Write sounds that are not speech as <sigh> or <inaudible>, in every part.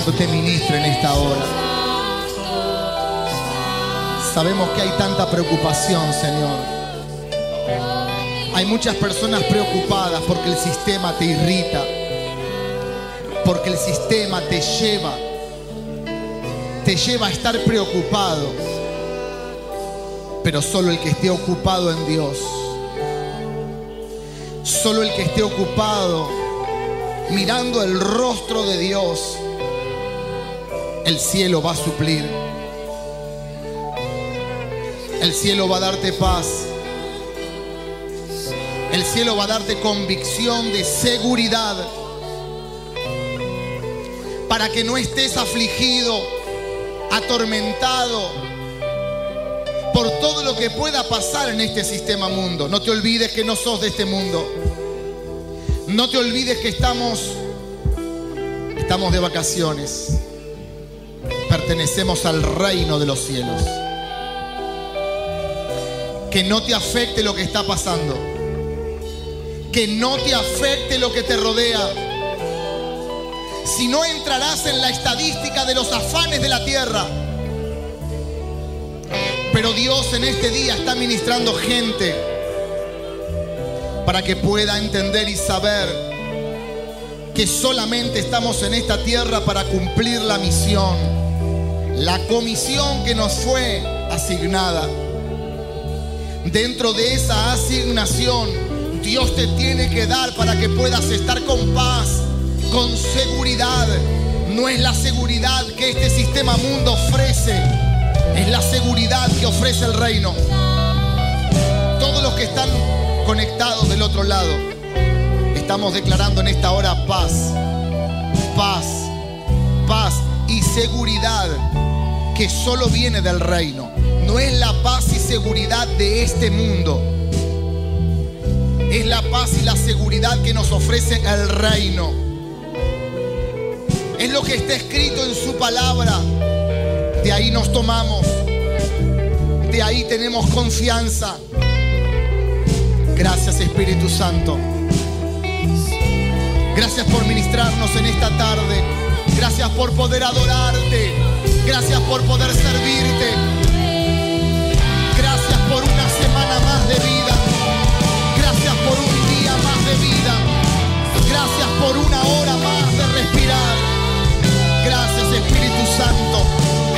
Santo te ministre en esta hora. Sabemos que hay tanta preocupación, Señor. Hay muchas personas preocupadas porque el sistema te irrita, porque el sistema te lleva, te lleva a estar preocupado. Pero solo el que esté ocupado en Dios, solo el que esté ocupado mirando el rostro de Dios, el cielo va a suplir. El cielo va a darte paz. El cielo va a darte convicción de seguridad para que no estés afligido, atormentado por todo lo que pueda pasar en este sistema mundo. No te olvides que no sos de este mundo. No te olvides que estamos estamos de vacaciones. Pertenecemos al reino de los cielos. Que no te afecte lo que está pasando. Que no te afecte lo que te rodea. Si no entrarás en la estadística de los afanes de la tierra. Pero Dios en este día está ministrando gente para que pueda entender y saber que solamente estamos en esta tierra para cumplir la misión, la comisión que nos fue asignada. Dentro de esa asignación, Dios te tiene que dar para que puedas estar con paz, con seguridad. No es la seguridad que este sistema mundo ofrece, es la seguridad que ofrece el reino. Todos los que están conectados del otro lado, estamos declarando en esta hora paz, paz, paz y seguridad que solo viene del reino. No es la paz y seguridad de este mundo. Es la paz y la seguridad que nos ofrece el reino. Es lo que está escrito en su palabra. De ahí nos tomamos. De ahí tenemos confianza. Gracias Espíritu Santo. Gracias por ministrarnos en esta tarde. Gracias por poder adorarte. Gracias por poder servirte. Gracias por una semana más de vida. Gracias por un día más de vida. Gracias por una hora más de respirar. Gracias Espíritu Santo.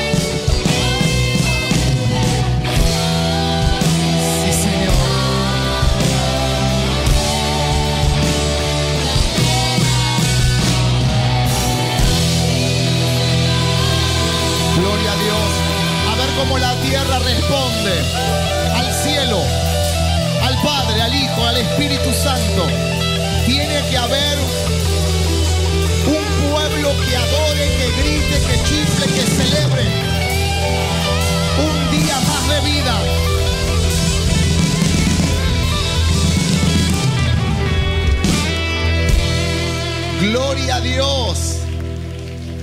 A ver cómo la tierra responde al cielo, al Padre, al Hijo, al Espíritu Santo. Tiene que haber un pueblo que adore, que grite, que chifle, que celebre. Un día más de vida. Gloria a Dios.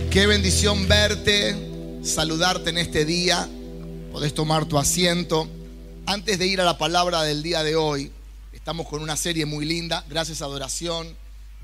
Qué bendición verte, saludarte en este día. Podés tomar tu asiento. Antes de ir a la palabra del día de hoy, estamos con una serie muy linda. Gracias a Adoración,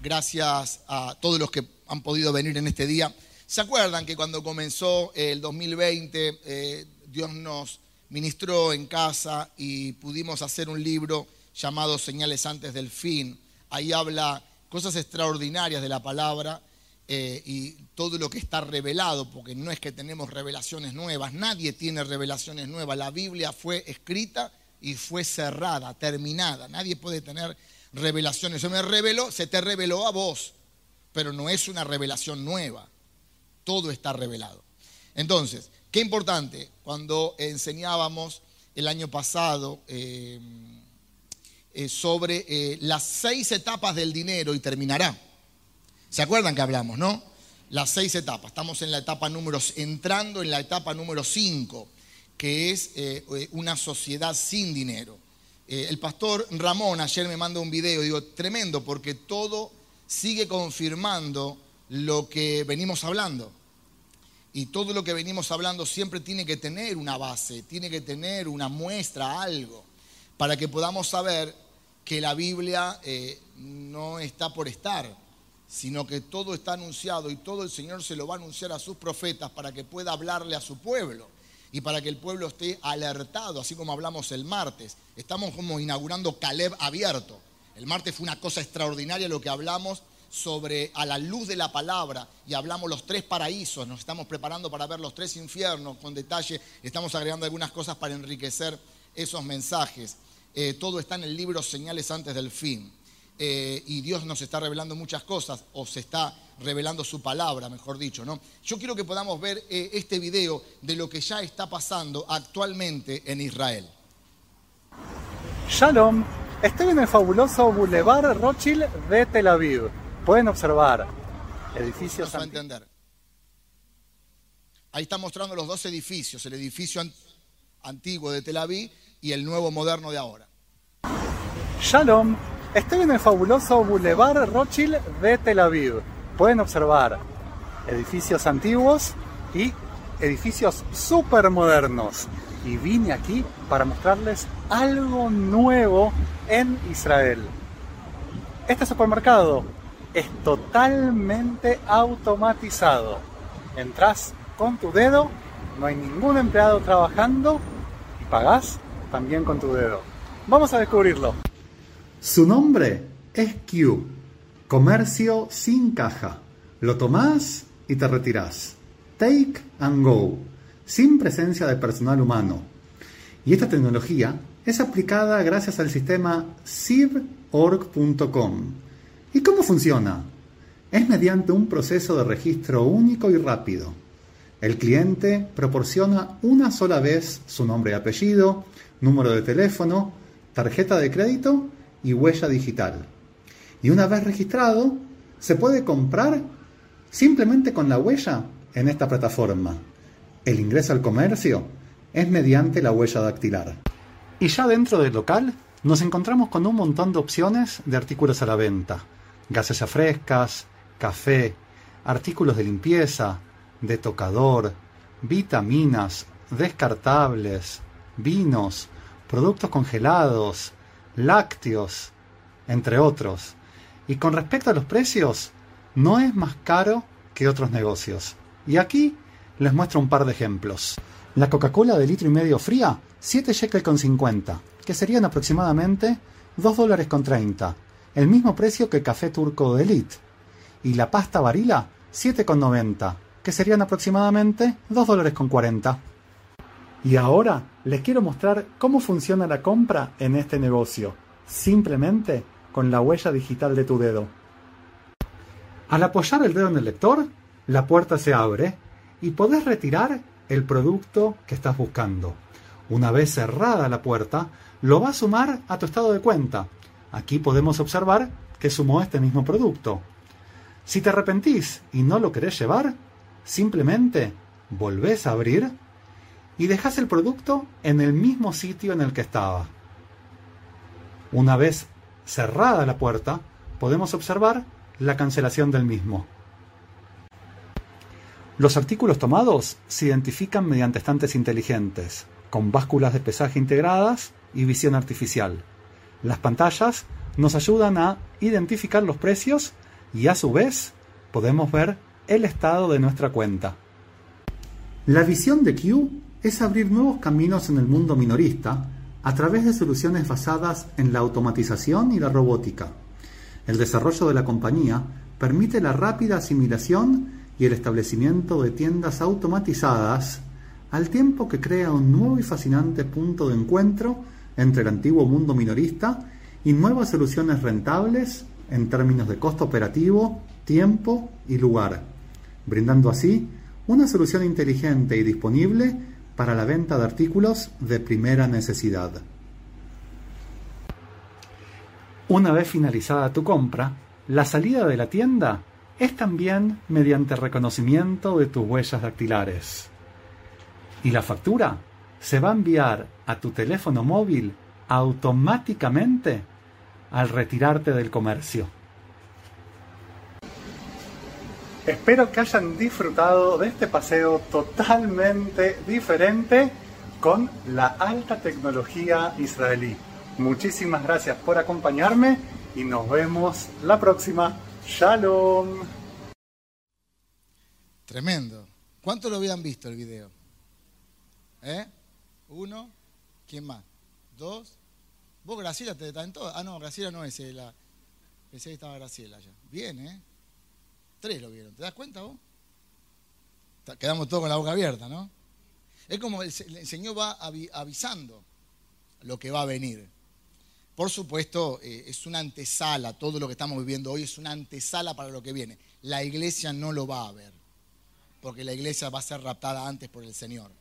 gracias a todos los que han podido venir en este día. ¿Se acuerdan que cuando comenzó el 2020, eh, Dios nos ministró en casa y pudimos hacer un libro llamado Señales antes del fin? Ahí habla cosas extraordinarias de la palabra eh, y todo lo que está revelado, porque no es que tenemos revelaciones nuevas, nadie tiene revelaciones nuevas. La Biblia fue escrita y fue cerrada, terminada. Nadie puede tener revelaciones. Se me reveló, se te reveló a vos, pero no es una revelación nueva. Todo está revelado. Entonces, qué importante, cuando enseñábamos el año pasado eh, eh, sobre las seis etapas del dinero y terminará. ¿Se acuerdan que hablamos, no? Las seis etapas. Estamos en la etapa número, entrando en la etapa número cinco, que es eh, una sociedad sin dinero. Eh, el pastor Ramón ayer me mandó un video, digo, tremendo, porque todo sigue confirmando lo que venimos hablando. Y todo lo que venimos hablando siempre tiene que tener una base, tiene que tener una muestra, algo, para que podamos saber que la Biblia eh, no está por estar, sino que todo está anunciado y todo el Señor se lo va a anunciar a sus profetas para que pueda hablarle a su pueblo y para que el pueblo esté alertado, así como hablamos el martes. Estamos como inaugurando Caleb abierto. El martes fue una cosa extraordinaria lo que hablamos sobre a la luz de la palabra y hablamos los tres paraísos, nos estamos preparando para ver los tres infiernos con detalle, estamos agregando algunas cosas para enriquecer esos mensajes. Eh, todo está en el libro Señales antes del fin. Eh, y Dios nos está revelando muchas cosas, o se está revelando su palabra, mejor dicho, ¿no? Yo quiero que podamos ver eh, este video de lo que ya está pasando actualmente en Israel. Shalom, estoy en el fabuloso Boulevard Rothschild de Tel Aviv. Pueden observar edificios. a entender. Ahí está mostrando los dos edificios, el edificio antiguo de Tel Aviv y el nuevo moderno de ahora. Shalom, estoy en el fabuloso Boulevard Rothschild de Tel Aviv. Pueden observar edificios antiguos y edificios súper modernos. Y vine aquí para mostrarles algo nuevo en Israel. Este supermercado es totalmente automatizado. Entras con tu dedo, no hay ningún empleado trabajando y pagás también con tu dedo. Vamos a descubrirlo. Su nombre es Q, comercio sin caja. Lo tomás y te retirás. Take and go, sin presencia de personal humano. Y esta tecnología es aplicada gracias al sistema ciborg.com. ¿Y cómo funciona? Es mediante un proceso de registro único y rápido. El cliente proporciona una sola vez su nombre y apellido, número de teléfono, tarjeta de crédito y huella digital. Y una vez registrado, se puede comprar simplemente con la huella en esta plataforma. El ingreso al comercio es mediante la huella dactilar. Y ya dentro del local nos encontramos con un montón de opciones de artículos a la venta. Gases frescas, café, artículos de limpieza, de tocador, vitaminas, descartables, vinos, productos congelados, lácteos, entre otros. Y con respecto a los precios, no es más caro que otros negocios. Y aquí les muestro un par de ejemplos. La Coca-Cola de litro y medio fría, 7 shekel con 50, que serían aproximadamente 2 dólares con 30, el mismo precio que el café turco de Elite. Y la pasta varila, 7,90, que serían aproximadamente 2 dólares con 40. Y ahora les quiero mostrar cómo funciona la compra en este negocio, simplemente con la huella digital de tu dedo. Al apoyar el dedo en el lector, la puerta se abre y podés retirar el producto que estás buscando. Una vez cerrada la puerta, lo va a sumar a tu estado de cuenta. Aquí podemos observar que sumó este mismo producto. Si te arrepentís y no lo querés llevar, simplemente volvés a abrir y dejas el producto en el mismo sitio en el que estaba. Una vez cerrada la puerta, podemos observar la cancelación del mismo. Los artículos tomados se identifican mediante estantes inteligentes, con básculas de pesaje integradas y visión artificial. Las pantallas nos ayudan a identificar los precios y a su vez podemos ver el estado de nuestra cuenta. La visión de Q es abrir nuevos caminos en el mundo minorista a través de soluciones basadas en la automatización y la robótica. El desarrollo de la compañía permite la rápida asimilación y el establecimiento de tiendas automatizadas al tiempo que crea un nuevo y fascinante punto de encuentro entre el antiguo mundo minorista y nuevas soluciones rentables en términos de costo operativo, tiempo y lugar, brindando así una solución inteligente y disponible para la venta de artículos de primera necesidad. Una vez finalizada tu compra, la salida de la tienda es también mediante reconocimiento de tus huellas dactilares. Y la factura se va a enviar a tu teléfono móvil automáticamente al retirarte del comercio. Espero que hayan disfrutado de este paseo totalmente diferente con la alta tecnología israelí. Muchísimas gracias por acompañarme y nos vemos la próxima. Shalom. Tremendo. ¿Cuántos lo habían visto el video? ¿Eh? ¿Uno? ¿Quién más? ¿Dos? ¿Vos, Graciela, te estás en todo? Ah, no, Graciela no es la. Pensé que estaba Graciela ya. Bien, ¿eh? Tres lo vieron. ¿Te das cuenta vos? Quedamos todos con la boca abierta, ¿no? Es como el, Señor va avisando lo que va a venir. Por supuesto, eh, es una antesala, todo lo que estamos viviendo hoy es una antesala para lo que viene. La iglesia no lo va a ver, porque la iglesia va a ser raptada antes por el Señor.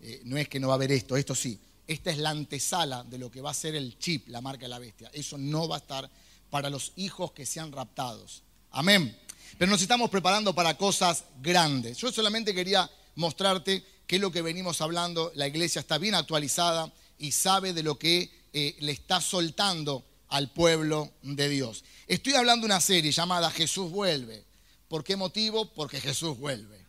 Eh, no es que no va a haber esto, esto sí. Esta es la antesala de lo que va a ser el chip, la marca de la bestia. Eso no va a estar para los hijos que sean raptados. Amén. Pero nos estamos preparando para cosas grandes. Yo solamente quería mostrarte qué es lo que venimos hablando. La iglesia está bien actualizada y sabe de lo que eh, le está soltando al pueblo de Dios. Estoy hablando de una serie llamada Jesús vuelve. ¿Por qué motivo? Porque Jesús vuelve.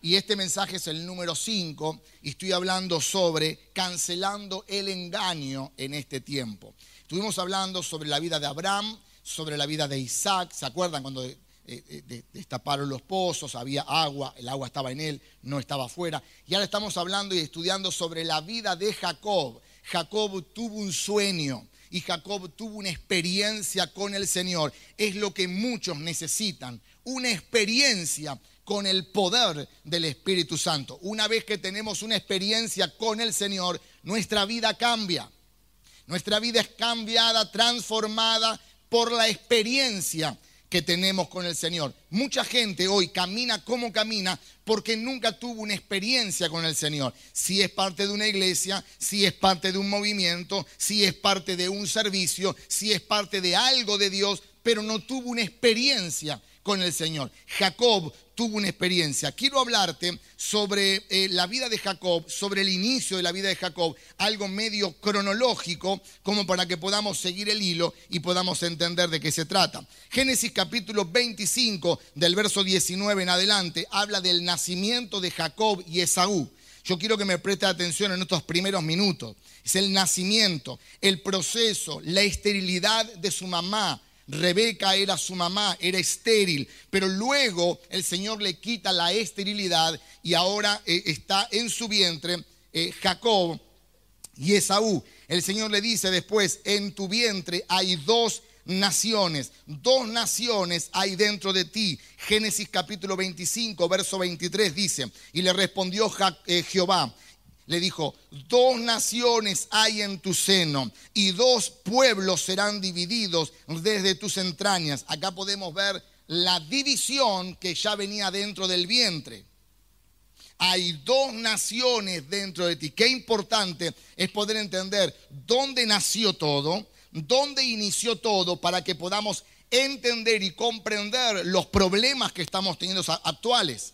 Y este mensaje es el número 5 y estoy hablando sobre cancelando el engaño en este tiempo. Estuvimos hablando sobre la vida de Abraham, sobre la vida de Isaac. ¿Se acuerdan cuando destaparon los pozos, había agua, el agua estaba en él, no estaba afuera. Y ahora estamos hablando y estudiando sobre la vida de Jacob. Jacob tuvo un sueño y Jacob tuvo una experiencia con el Señor. Es lo que muchos necesitan, una experiencia con el poder del Espíritu Santo. Una vez que tenemos una experiencia con el Señor, nuestra vida cambia. Nuestra vida es cambiada, transformada por la experiencia que tenemos con el Señor. Mucha gente hoy camina como camina porque nunca tuvo una experiencia con el Señor. Si es parte de una iglesia, si es parte de un movimiento, si es parte de un servicio, si es parte de algo de Dios, pero no tuvo una experiencia con el Señor. Jacob tuvo una experiencia. Quiero hablarte sobre eh, la vida de Jacob, sobre el inicio de la vida de Jacob, algo medio cronológico, como para que podamos seguir el hilo y podamos entender de qué se trata. Génesis capítulo 25, del verso 19 en adelante, habla del nacimiento de Jacob y Esaú. Yo quiero que me preste atención en estos primeros minutos. Es el nacimiento, el proceso, la esterilidad de su mamá, Rebeca era su mamá, era estéril, pero luego el Señor le quita la esterilidad y ahora eh, está en su vientre eh, Jacob y Esaú. El Señor le dice después, en tu vientre hay dos naciones, dos naciones hay dentro de ti. Génesis capítulo 25, verso 23 dice, y le respondió eh, Jehová, le dijo, dos naciones hay en tu seno y dos pueblos serán divididos desde tus entrañas. Acá podemos ver la división que ya venía dentro del vientre. Hay dos naciones dentro de ti. Qué importante es poder entender dónde nació todo, dónde inició todo, para que podamos entender y comprender los problemas que estamos teniendo actuales.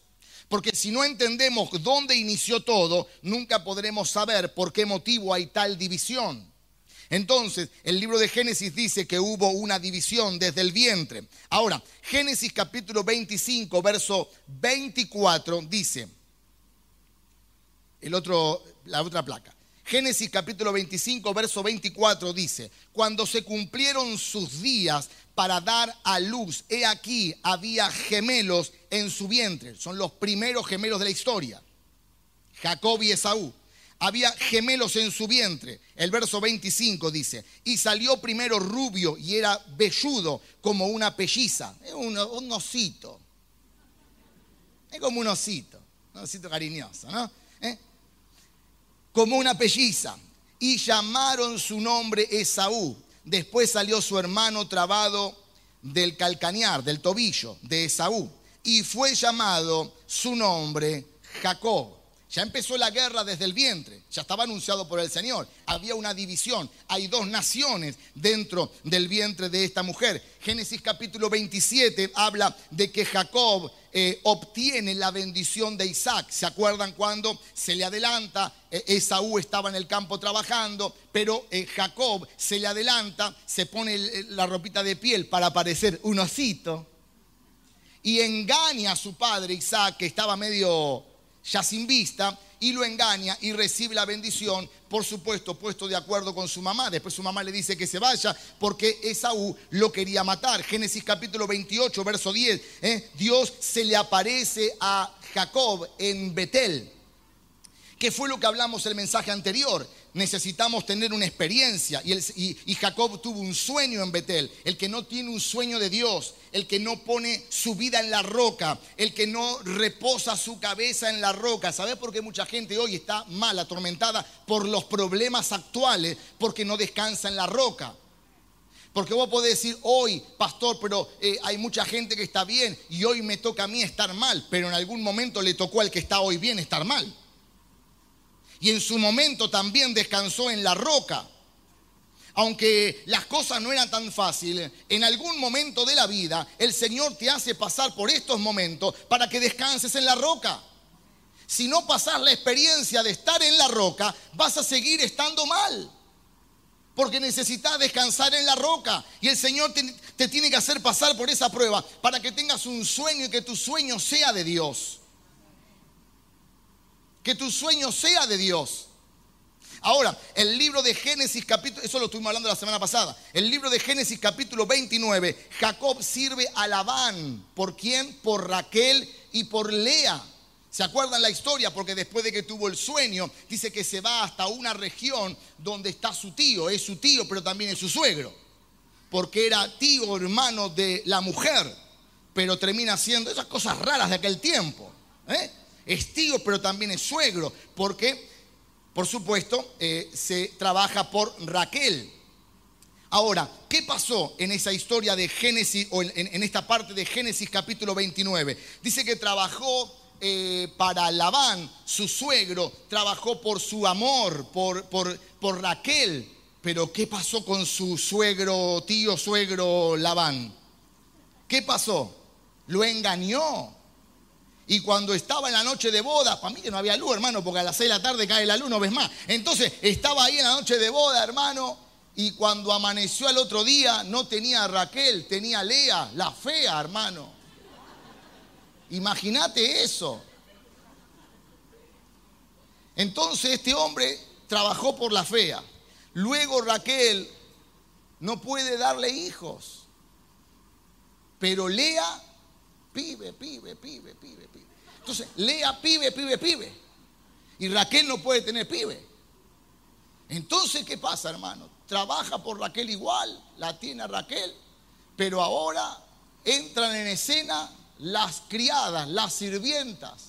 Porque si no entendemos dónde inició todo, nunca podremos saber por qué motivo hay tal división. Entonces, el libro de Génesis dice que hubo una división desde el vientre. Ahora, Génesis capítulo 25, verso 24 dice, el otro, la otra placa. Génesis capítulo 25, verso 24 dice, cuando se cumplieron sus días para dar a luz, he aquí había gemelos en su vientre. Son los primeros gemelos de la historia. Jacob y Esaú. Había gemelos en su vientre. El verso 25 dice, y salió primero rubio y era velludo como una pelliza. Es un, un osito. Es como un osito. Un osito cariñoso, ¿no? como una pelliza, y llamaron su nombre Esaú. Después salió su hermano trabado del calcañar, del tobillo de Esaú, y fue llamado su nombre Jacob. Ya empezó la guerra desde el vientre, ya estaba anunciado por el Señor. Había una división, hay dos naciones dentro del vientre de esta mujer. Génesis capítulo 27 habla de que Jacob eh, obtiene la bendición de Isaac. ¿Se acuerdan cuando se le adelanta? Eh, Esaú estaba en el campo trabajando, pero eh, Jacob se le adelanta, se pone la ropita de piel para parecer un osito y engaña a su padre Isaac, que estaba medio ya sin vista, y lo engaña y recibe la bendición, por supuesto, puesto de acuerdo con su mamá. Después su mamá le dice que se vaya porque Esaú lo quería matar. Génesis capítulo 28, verso 10. ¿eh? Dios se le aparece a Jacob en Betel. ¿Qué fue lo que hablamos el mensaje anterior? Necesitamos tener una experiencia. Y, Jacob tuvo un sueño en Betel. El que no tiene un sueño de Dios, el que no pone su vida en la roca, el que no reposa su cabeza en la roca. ¿Sabes por qué mucha gente hoy está mal, atormentada por los problemas actuales? Porque no descansa en la roca. Porque vos podés decir hoy, pastor, pero eh, hay mucha gente que está bien y hoy me toca a mí estar mal, pero en algún momento le tocó al que está hoy bien estar mal y en su momento también descansó en la roca. Aunque las cosas no eran tan fáciles, en algún momento de la vida el Señor te hace pasar por estos momentos para que descanses en la roca. Si no pasas la experiencia de estar en la roca, vas a seguir estando mal. Porque necesitas descansar en la roca. Y el Señor te, te, tiene que hacer pasar por esa prueba para que tengas un sueño y que tu sueño sea de Dios que tu sueño sea de Dios. Ahora, el libro de Génesis capítulo, eso lo estuvimos hablando la semana pasada, el libro de Génesis capítulo 29, Jacob sirve a Labán. ¿Por quién? Por Raquel y por Lea. ¿Se acuerdan la historia? Porque después de que tuvo el sueño, dice que se va hasta una región donde está su tío, es su tío, pero también es su suegro. Porque era tío hermano de la mujer, pero termina siendo esas cosas raras de aquel tiempo. ¿eh? Es tío, pero también es suegro, porque, por supuesto, eh, se trabaja por Raquel. Ahora, ¿qué pasó en esa historia de Génesis, o en, esta parte de Génesis capítulo 29? Dice que trabajó eh, para Labán, su suegro, trabajó por su amor, por, por, por Raquel. Pero ¿qué pasó con su suegro, tío, suegro Labán? ¿Qué pasó? Lo engañó. Y cuando estaba en la noche de boda, para mí que no había luz, hermano, porque a las 6 de la tarde cae la luz, no ves más. Entonces estaba ahí en la noche de boda, hermano, y cuando amaneció al otro día no tenía a Raquel, tenía a Lea, la fea, hermano. Imagínate eso. Entonces este hombre trabajó por la fea. Luego Raquel no puede darle hijos. Pero Lea Pibe, pibe, pibe, pibe. Entonces, Lea pibe, pibe, pibe. Y Raquel no puede tener pibe. Entonces, ¿qué pasa, hermano? Trabaja por Raquel igual, la tiene Raquel, pero ahora entran en escena las criadas, las sirvientas.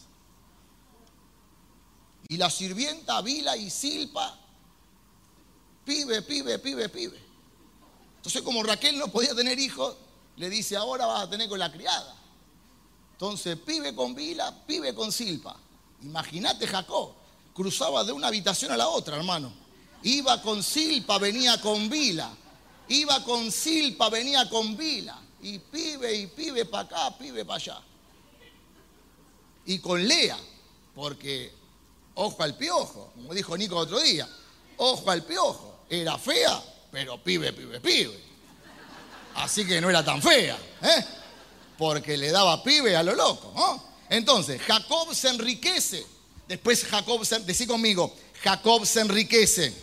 Y la sirvienta Vila y Silpa, pibe, pibe, pibe, pibe. Entonces, como Raquel no podía tener hijos, le dice, ahora vas a tener con la criada. Entonces, pibe con Vila, pibe con Silpa. Imagínate Jacob, cruzaba de una habitación a la otra, hermano. Iba con Silpa, venía con Vila. Iba con Silpa, venía con Vila. Y pibe y pibe para acá, pibe para allá. Y con Lea, porque ojo al piojo, como dijo Nico otro día, ojo al piojo. Era fea, pero pibe, pibe, pibe. Así que no era tan fea. ¿eh? Porque le daba pibe a lo loco. Entonces, Jacob se enriquece. Después Jacob, se, decí conmigo, Jacob se enriquece.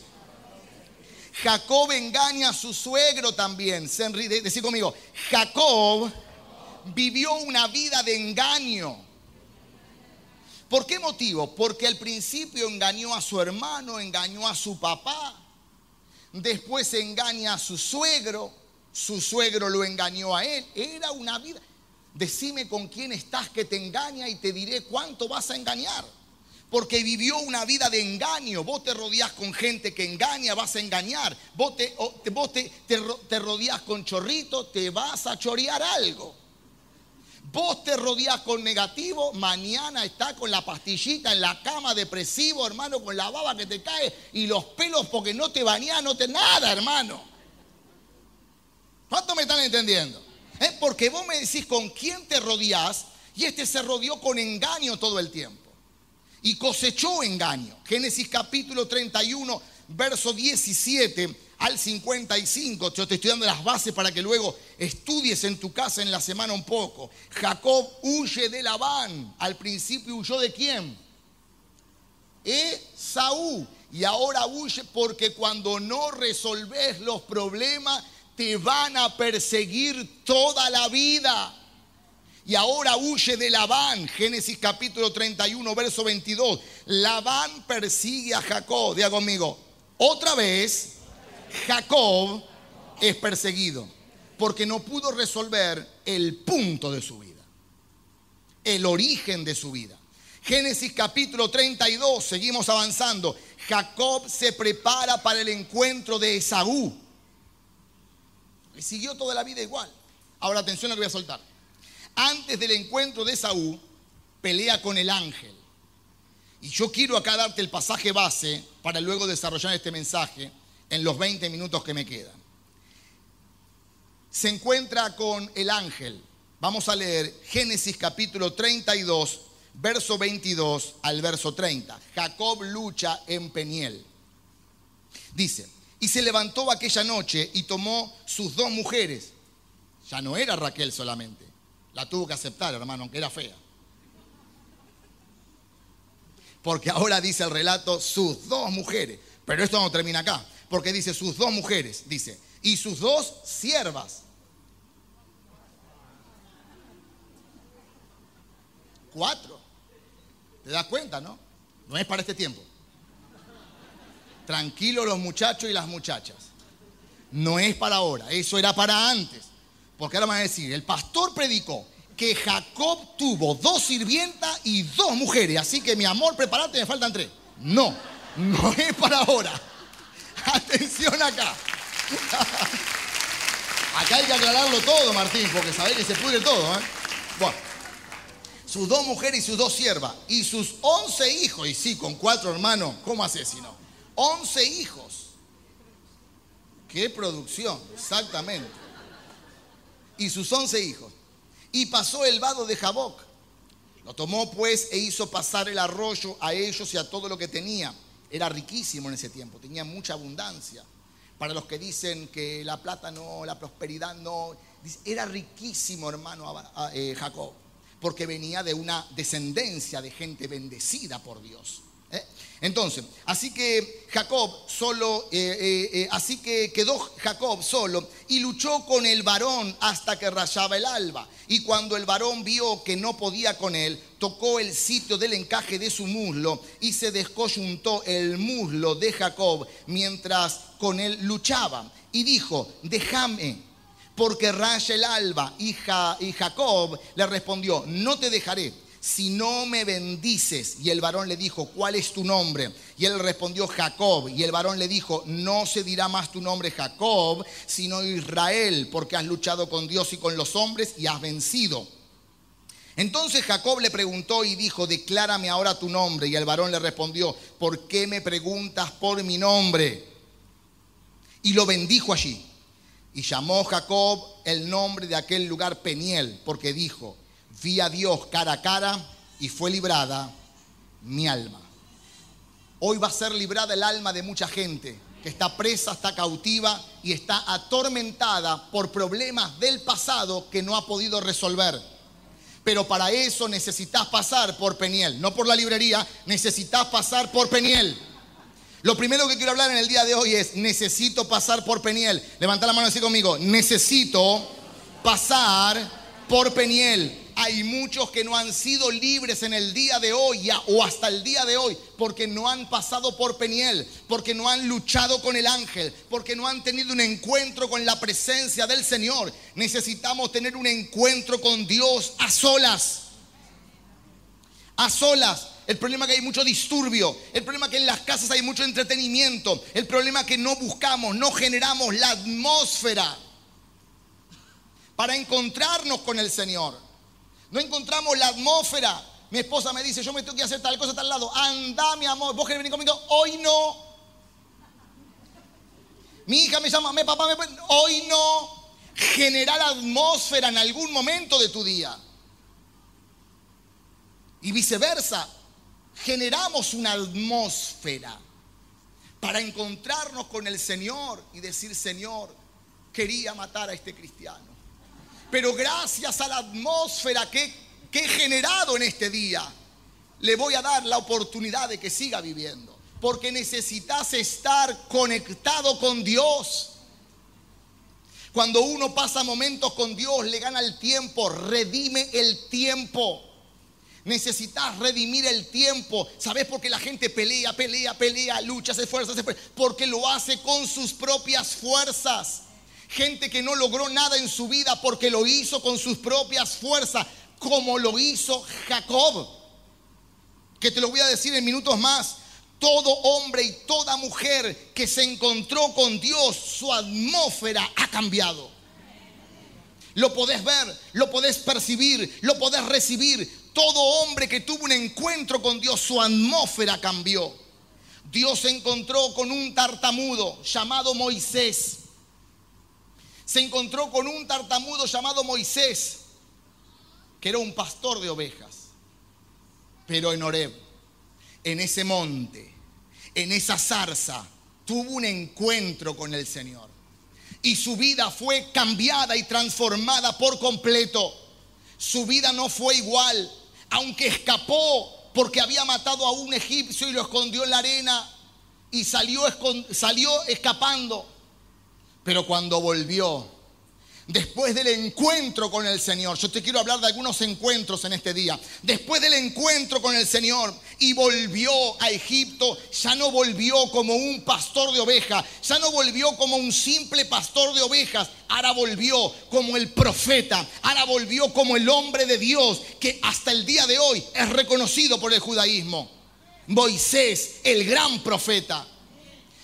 Jacob engaña a su suegro también. Se decí conmigo, Jacob vivió una vida de engaño. ¿Por qué motivo? Porque al principio engañó a su hermano, engañó a su papá. Después engaña a su suegro. Su suegro lo engañó a él. Era una vida. Decime con quién estás que te engaña y te diré cuánto vas a engañar. Porque vivió una vida de engaño. Vos te rodeás con gente que engaña, vas a engañar. Vos te, vos te, te, rodeás con chorritos, te vas a chorear algo. Vos te rodeás con negativo, mañana está con la pastillita en la cama depresivo, hermano, con la baba que te cae y los pelos porque no te bañás, no te nada, hermano. ¿Cuánto me están entendiendo? ¿Eh? Porque vos me decís con quién te rodeás y este se rodeó con engaño todo el tiempo. Y cosechó engaño. Génesis capítulo 31, verso 17 al 55. Yo te estoy dando las bases para que luego estudies en tu casa en la semana un poco. Jacob huye de Labán. Al principio huyó de quién? Esaú. Y ahora huye porque cuando no resolves los problemas, te van a perseguir toda la vida. Y ahora huye de Labán. Génesis capítulo 31, verso 22. Labán persigue a Jacob. Diga conmigo, otra vez Jacob es perseguido porque no pudo resolver el punto de su vida, el origen de su vida. Génesis capítulo 32, seguimos avanzando. Jacob se prepara para el encuentro de Esaú. Siguió toda la vida igual. Ahora atención a lo voy a soltar. Antes del encuentro de Esaú, pelea con el ángel. Y yo quiero acá darte el pasaje base para luego desarrollar este mensaje en los 20 minutos que me quedan. Se encuentra con el ángel. Vamos a leer Génesis capítulo 32, verso 22 al verso 30. Jacob lucha en Peniel. Dice, y se levantó aquella noche y tomó sus dos mujeres. Ya no era Raquel solamente. La tuvo que aceptar, hermano, aunque era fea. Porque ahora dice el relato sus dos mujeres. Pero esto no termina acá. Porque dice sus dos mujeres. Dice, y sus dos siervas. Cuatro. ¿Te das cuenta, no? No es para este tiempo. Tranquilo los muchachos y las muchachas. No es para ahora, eso era para antes. Porque ahora van a decir, el pastor predicó que Jacob tuvo dos sirvientas y dos mujeres. Así que mi amor, prepárate, me faltan tres. No, no <laughs> es para ahora. Atención acá. Acá hay que aclararlo todo, Martín, porque sabéis que se pudre todo. ¿eh? Bueno, sus dos mujeres y sus dos siervas, y sus once hijos, y sí, con cuatro hermanos, ¿cómo hace si no? Once hijos. Qué producción, exactamente. Y sus once hijos. Y pasó el vado de Jaboc. Lo tomó pues e hizo pasar el arroyo a ellos y a todo lo que tenía. Era riquísimo en ese tiempo, tenía mucha abundancia. Para los que dicen que la plata no, la prosperidad no, era riquísimo hermano eh, Jacob, porque venía de una descendencia de gente bendecida por Dios. ¿Eh? Entonces, así que Jacob solo, eh, eh, así que quedó Jacob solo y luchó con el varón hasta que rayaba el alba. Y cuando el varón vio que no podía con él, tocó el sitio del encaje de su muslo y se descoyuntó el muslo de Jacob mientras con él luchaba. Y dijo, déjame, porque raya el alba. y Jacob le respondió, no te dejaré si no me bendices. Y el varón le dijo, ¿cuál es tu nombre? Y él respondió, Jacob. Y el varón le dijo, no se dirá más tu nombre Jacob, sino Israel, porque has luchado con Dios y con los hombres y has vencido. Entonces Jacob le preguntó y dijo, declárame ahora tu nombre. Y el varón le respondió, ¿por qué me preguntas por mi nombre? Y lo bendijo allí. Y llamó Jacob el nombre de aquel lugar Peniel, porque dijo, vi a Dios cara a cara y fue librada mi alma. Hoy va a ser librada el alma de mucha gente que está presa, está cautiva y está atormentada por problemas del pasado que no ha podido resolver. Pero para eso necesitas pasar por Peniel, no por la librería, necesitas pasar por Peniel. Lo primero que quiero hablar en el día de hoy es, necesito pasar por Peniel. Levanta la mano así conmigo, necesito pasar por Peniel hay muchos que no han sido libres en el día de hoy o hasta el día de hoy porque no han pasado por Peniel, porque no han luchado con el ángel, porque no han tenido un encuentro con la presencia del Señor. Necesitamos tener un encuentro con Dios a solas. A solas. El problema es que hay mucho disturbio. El problema es que en las casas hay mucho entretenimiento. El problema es que no buscamos, no generamos la atmósfera para encontrarnos con el Señor. No encontramos la atmósfera. Mi esposa me dice, yo me tengo que hacer tal cosa tal lado. Anda, mi amor, vos querés venir conmigo. Hoy no. Mi hija me llama, mi papá me... Hoy no. Generar atmósfera en algún momento de tu día. Y viceversa. Generamos una atmósfera para encontrarnos con el Señor y decir, Señor, quería matar a este cristiano pero gracias a la atmósfera que, he generado en este día, le voy a dar la oportunidad de que siga viviendo. Porque necesitas estar conectado con Dios. Cuando uno pasa momentos con Dios, le gana el tiempo, redime el tiempo. Necesitas redimir el tiempo. ¿Sabes por qué la gente pelea, pelea, pelea, lucha, se esfuerza? Porque lo hace con sus propias fuerzas. Gente que no logró nada en su vida porque lo hizo con sus propias fuerzas, como lo hizo Jacob. Que te lo voy a decir en minutos más. Todo hombre y toda mujer que se encontró con Dios, su atmósfera ha cambiado. Lo podés ver, lo podés percibir, lo podés recibir. Todo hombre que tuvo un encuentro con Dios, su atmósfera cambió. Dios se encontró con un tartamudo llamado Moisés. Se encontró con un tartamudo llamado Moisés, que era un pastor de ovejas. Pero en Horeb, en ese monte, en esa zarza, tuvo un encuentro con el Señor. Y su vida fue cambiada y transformada por completo. Su vida no fue igual aunque escapó porque había matado a un egipcio y lo escondió en la arena y salió, salió escapando. Pero cuando volvió, después del encuentro con el Señor, yo te quiero hablar de algunos encuentros en este día, después del encuentro con el Señor y volvió a Egipto, ya no volvió como un pastor de ovejas, ya no volvió como un simple pastor de ovejas, ahora volvió como el profeta, ahora volvió como el hombre de Dios que hasta el día de hoy es reconocido por el judaísmo. Moisés, el gran profeta.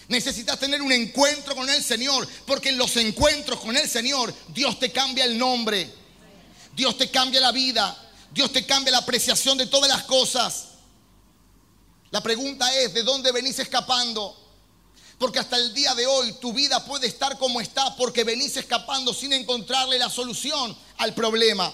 Necesitas tener un encuentro con el Señor, porque en los encuentros con el Señor Dios te cambia el nombre, Dios te cambia la vida, Dios te cambia la apreciación de todas las cosas. La pregunta es, ¿de dónde venís escapando? Porque hasta el día de hoy tu vida puede estar como está porque venís escapando sin encontrarle la solución al problema.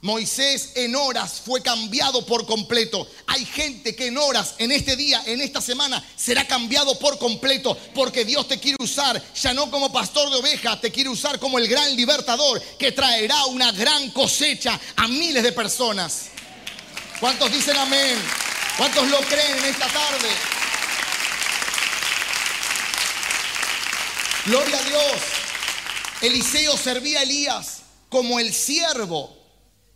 Moisés en horas fue cambiado por completo. Hay gente que en horas, en este día, en esta semana, será cambiado por completo porque Dios te quiere usar, ya no como pastor de ovejas, te quiere usar como el gran libertador que traerá una gran cosecha a miles de personas. ¿Cuántos dicen amén? ¿Cuántos lo creen en esta tarde? Gloria a Dios. Eliseo servía a Elías como el siervo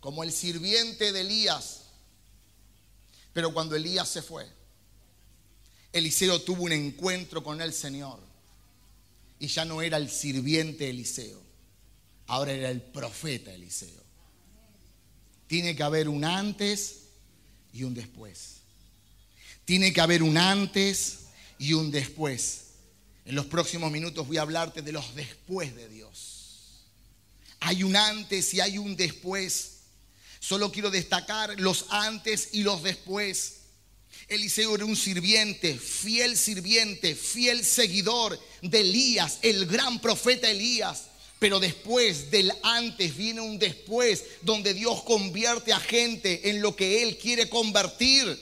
como el sirviente de Elías. Pero cuando Elías se fue, Eliseo tuvo un encuentro con el Señor. Y ya no era el sirviente Eliseo, ahora era el profeta Eliseo. Tiene que haber un antes y un después. Tiene que haber un antes y un después. En los próximos minutos voy a hablarte de los después de Dios. Hay un antes y hay un después Solo quiero destacar los antes y los después. Eliseo era un sirviente, fiel sirviente, fiel seguidor de Elías, el gran profeta Elías. Pero después del antes viene un después donde Dios convierte a gente en lo que Él quiere convertir.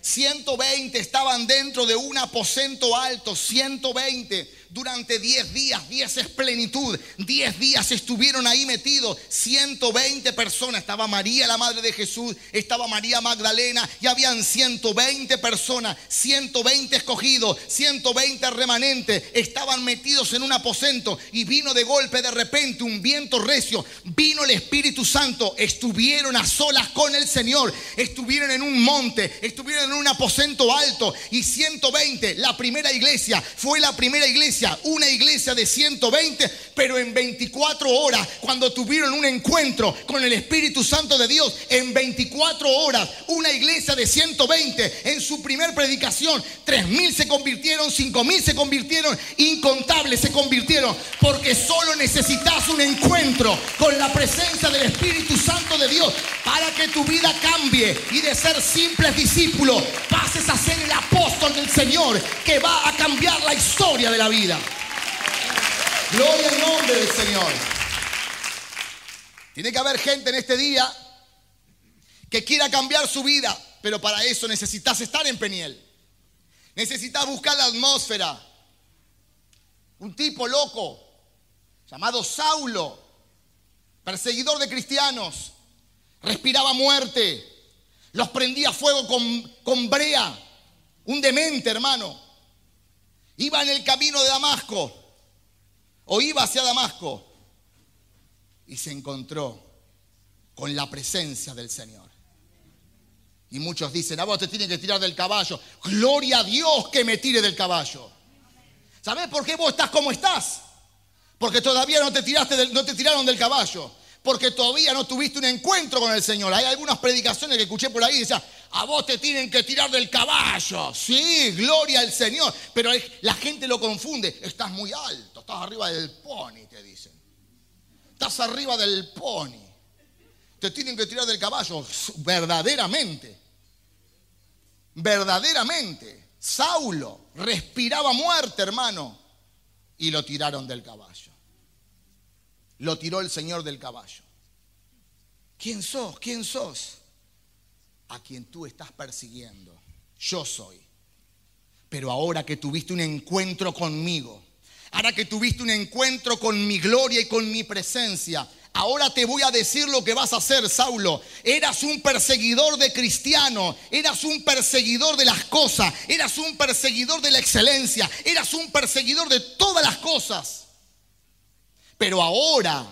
120 estaban dentro de un aposento alto, 120 durante 10 días, 10 es plenitud, 10 días estuvieron ahí metidos, 120 personas, estaba María la madre de Jesús, estaba María Magdalena y habían 120 personas, 120 escogidos, 120 remanentes, estaban metidos en un aposento y vino de golpe de repente un viento recio, vino el Espíritu Santo, estuvieron a solas con el Señor, estuvieron en un monte, estuvieron en un aposento alto. Y 120, la primera iglesia, fue la primera iglesia una iglesia de 120, pero en 24 horas, cuando tuvieron un encuentro con el Espíritu Santo de Dios, en 24 horas, una iglesia de 120, en su primer predicación, 3.000 se convirtieron, 5.000 se convirtieron, incontables se convirtieron, porque solo necesitas un encuentro con la presencia del Espíritu Santo de Dios para que tu vida cambie y de ser simples discípulos pases a ser el apóstol del Señor que va a cambiar la historia de la vida. Gloria al nombre del Señor. Tiene que haber gente en este día que quiera cambiar su vida, pero para eso necesitas estar en Peniel. Necesitas buscar la atmósfera. Un tipo loco llamado Saulo, perseguidor de cristianos, respiraba muerte, Los prendía fuego con, con brea. Un demente, hermano. Iba en el camino de Damasco. O iba hacia Damasco. Y se encontró con la presencia del Señor. Y muchos dicen, a vos te tienen que tirar del caballo. Gloria a Dios que me tire del caballo. ¿Sabés por qué vos estás como estás? Porque todavía no te, tiraste no te tiraron del caballo. Porque todavía no tuviste un encuentro con el Señor. Hay algunas predicaciones que escuché por ahí y decía, a vos te tienen que tirar del caballo. Sí, gloria al Señor. Pero la gente lo confunde. Estás muy alto, estás arriba del pony, te dicen. Estás arriba del pony. Te tienen que tirar del caballo. Verdaderamente verdaderamente, Saulo respiraba muerte, hermano, y lo tiraron del caballo. Lo tiró el Señor del caballo. ¿Quién sos? ¿Quién sos? A quien tú estás persiguiendo. Yo soy. Pero ahora que tuviste un encuentro conmigo, ahora que tuviste un encuentro con mi gloria y con mi presencia, Ahora te voy a decir lo que vas a hacer, Saulo. Eras un perseguidor de cristiano, eras un perseguidor de las cosas, eras un perseguidor de la excelencia, eras un perseguidor de todas las cosas. Pero ahora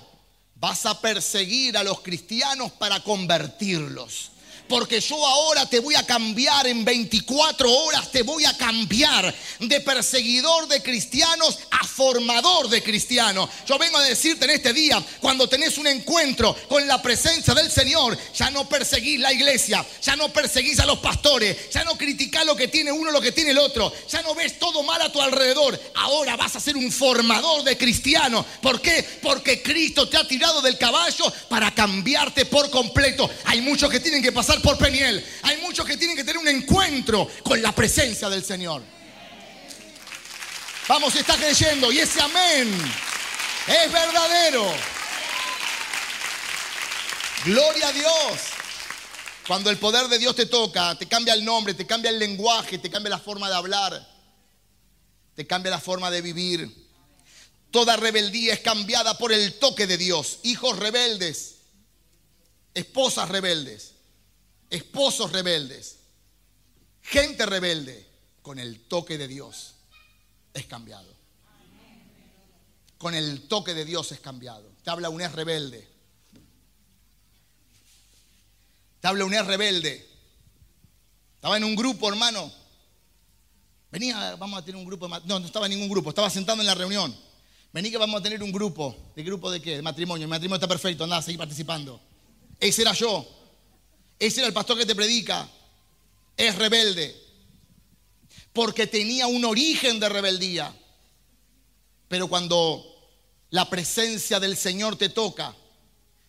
vas a perseguir a los cristianos para convertirlos porque yo ahora te voy a cambiar en 24 horas, te voy a cambiar de perseguidor de cristianos a formador de cristianos. Yo vengo a decirte en este día, cuando tenés un encuentro con la presencia del Señor, ya no perseguís la iglesia, ya no perseguís a los pastores, ya no criticás lo que tiene uno, lo que tiene el otro, ya no ves todo mal a tu alrededor. Ahora vas a ser un formador de cristianos. ¿Por qué? Porque Cristo te ha tirado del caballo para cambiarte por completo. Hay muchos que tienen que pasar por Peniel. Hay muchos que tienen que tener un encuentro con la presencia del Señor. Vamos, está creyendo. Y ese amén es verdadero. Gloria a Dios. Cuando el poder de Dios te toca, te cambia el nombre, te cambia el lenguaje, te cambia la forma de hablar, te cambia la forma de vivir. Toda rebeldía es cambiada por el toque de Dios. Hijos rebeldes, esposas rebeldes esposos rebeldes, gente rebelde, con el toque de Dios es cambiado. Con el toque de Dios es cambiado. Te habla un es rebelde. Te habla un es rebelde. Estaba en un grupo, hermano. Venía, vamos a tener un grupo. No, no estaba en ningún grupo. Estaba sentado en la reunión. Vení que vamos a tener un grupo. ¿De grupo de qué? De matrimonio. El matrimonio está perfecto. Anda, seguir participando. Ese era yo. Ese era el pastor que te predica. Es rebelde. Porque tenía un origen de rebeldía. Pero cuando la presencia del Señor te toca,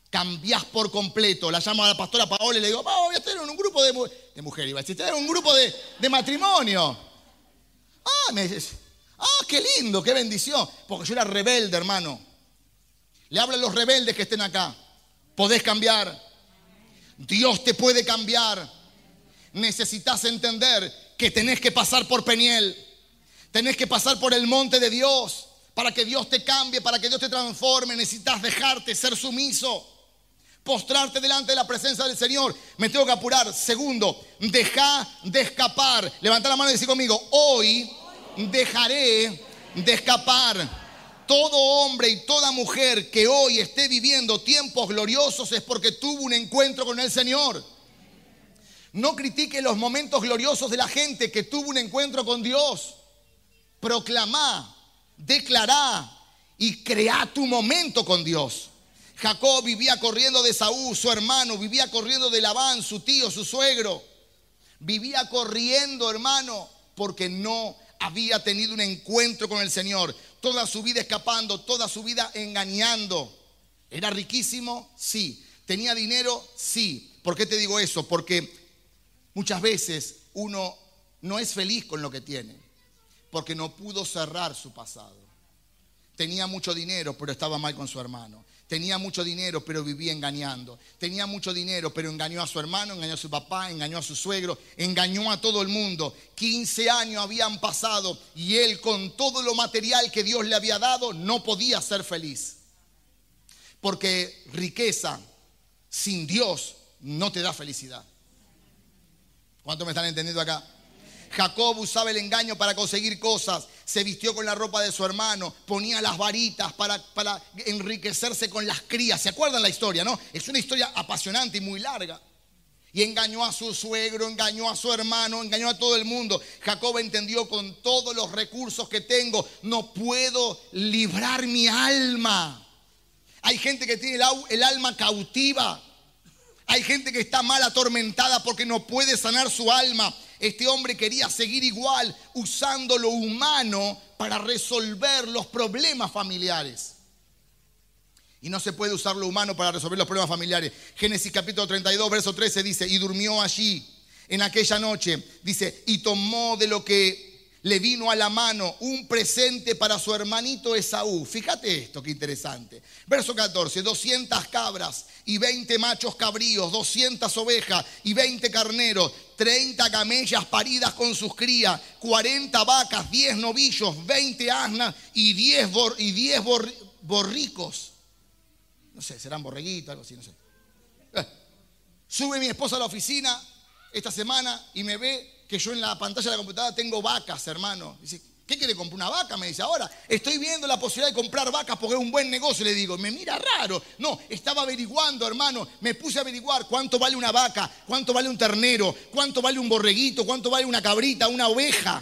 cambias por completo. La llamo a la pastora Paola y le digo, voy a tener un grupo de, de mujeres. Iba a decir, tener un grupo de, de matrimonio. Ah, me ah, qué lindo, qué bendición. Porque yo era rebelde, hermano. Le hablo a los rebeldes que estén acá. Podés cambiar. Dios te puede cambiar. Necesitas entender que tenés que pasar por Peniel. Tenés que pasar por el monte de Dios para que Dios te cambie, para que Dios te transforme. Necesitas dejarte ser sumiso. Postrarte delante de la presencia del Señor. Me tengo que apurar. Segundo, deja de escapar. Levanta la mano y decir conmigo, hoy dejaré de escapar. Todo hombre y toda mujer que hoy esté viviendo tiempos gloriosos es porque tuvo un encuentro con el Señor. No critique los momentos gloriosos de la gente que tuvo un encuentro con Dios. Proclamá, declará y crea tu momento con Dios. Jacob vivía corriendo de Saúl, su hermano, vivía corriendo de Labán, su tío, su suegro. Vivía corriendo, hermano, porque no había tenido un encuentro con el Señor toda su vida escapando, toda su vida engañando. ¿Era riquísimo? Sí. ¿Tenía dinero? Sí. ¿Por qué te digo eso? Porque muchas veces uno no es feliz con lo que tiene, porque no pudo cerrar su pasado. Tenía mucho dinero, pero estaba mal con su hermano. Tenía mucho dinero, pero vivía engañando. Tenía mucho dinero, pero engañó a su hermano, engañó a su papá, engañó a su suegro, engañó a todo el mundo. 15 años habían pasado y él con todo lo material que Dios le había dado no podía ser feliz. Porque riqueza sin Dios no te da felicidad. ¿Cuántos me están entendiendo acá? Jacob usaba el engaño para conseguir cosas, se vistió con la ropa de su hermano, ponía las varitas para, para enriquecerse con las crías. ¿Se acuerdan la historia, no? Es una historia apasionante y muy larga. Y engañó a su suegro, engañó a su hermano, engañó a todo el mundo. Jacob entendió con todos los recursos que tengo, no puedo librar mi alma. Hay gente que tiene el alma cautiva. Hay gente que está mal atormentada porque no puede sanar su alma. Este hombre quería seguir igual usando lo humano para resolver los problemas familiares. Y no se puede usar lo humano para resolver los problemas familiares. Génesis capítulo 32, verso 13 dice, y durmió allí en aquella noche, dice, y tomó de lo que le vino a la mano un presente para su hermanito Esaú. Fíjate esto, qué interesante. Verso 14, 200 cabras y 20 machos cabríos, 200 ovejas y 20 carneros, 30 camellas paridas con sus crías, 40 vacas, 10 novillos, 20 asnas y 10, y 10 borricos no sé, serán borreguitos, algo así, no sé. Eh, sube mi esposa a la oficina esta semana y me ve que yo en la pantalla de la computadora tengo vacas, hermano. Dice, ¿qué quiere comprar una vaca? Me dice, ahora estoy viendo la posibilidad de comprar vacas porque es un buen negocio. Le digo, me mira raro. No, estaba averiguando, hermano. Me puse a averiguar cuánto vale una vaca, cuánto vale un ternero, cuánto vale un borreguito, cuánto vale una cabrita, una oveja.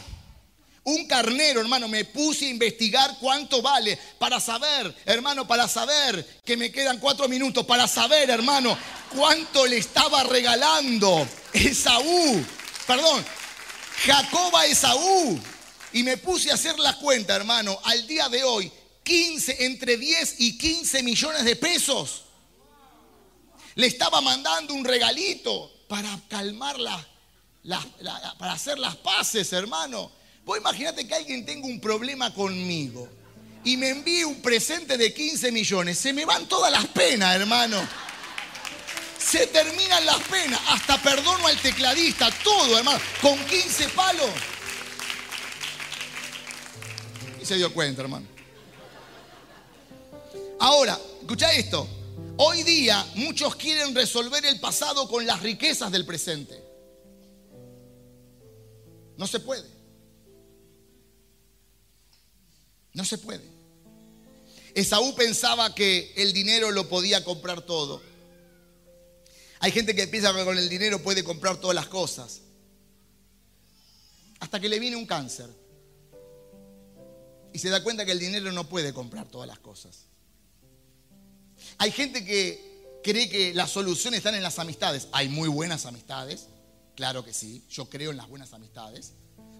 Un carnero, hermano, me puse a investigar cuánto vale para saber, hermano, para saber que me quedan cuatro minutos, para saber, hermano, cuánto le estaba regalando Esaú, perdón, Jacob a Esaú. Y me puse a hacer la cuenta, hermano, al día de hoy, 15, entre 10 y 15 millones de pesos. Le estaba mandando un regalito para calmar para hacer las paces, hermano. Vos imagínate que alguien tenga un problema conmigo y me envíe un presente de 15 millones. Se me van todas las penas, hermano. Se terminan las penas. Hasta perdono al tecladista, todo, hermano. Con 15 palos. Y se dio cuenta, hermano. Ahora, escucha esto. Hoy día muchos quieren resolver el pasado con las riquezas del presente. No se puede. No se puede. Esaú pensaba que el dinero lo podía comprar todo. Hay gente que piensa que con el dinero puede comprar todas las cosas. Hasta que le viene un cáncer. Y se da cuenta que el dinero no puede comprar todas las cosas. Hay gente que cree que las soluciones están en las amistades. Hay muy buenas amistades, claro que sí. Yo creo en las buenas amistades,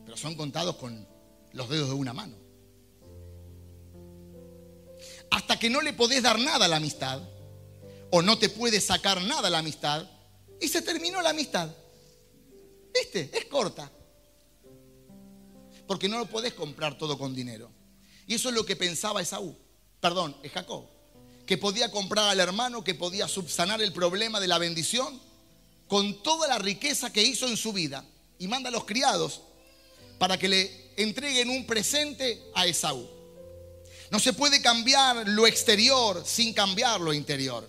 pero son contados con los dedos de una mano hasta que no le podés dar nada a la amistad, o no te puedes sacar nada la amistad, y se terminó la amistad. ¿Viste? Es corta. Porque no lo podés comprar todo con dinero. Y eso es lo que pensaba Esaú, perdón, es Jacob, que podía comprar al hermano, que podía subsanar el problema de la bendición con toda la riqueza que hizo en su vida. Y manda a los criados para que le entreguen un presente a Esaú. No se puede cambiar lo exterior sin cambiar lo interior.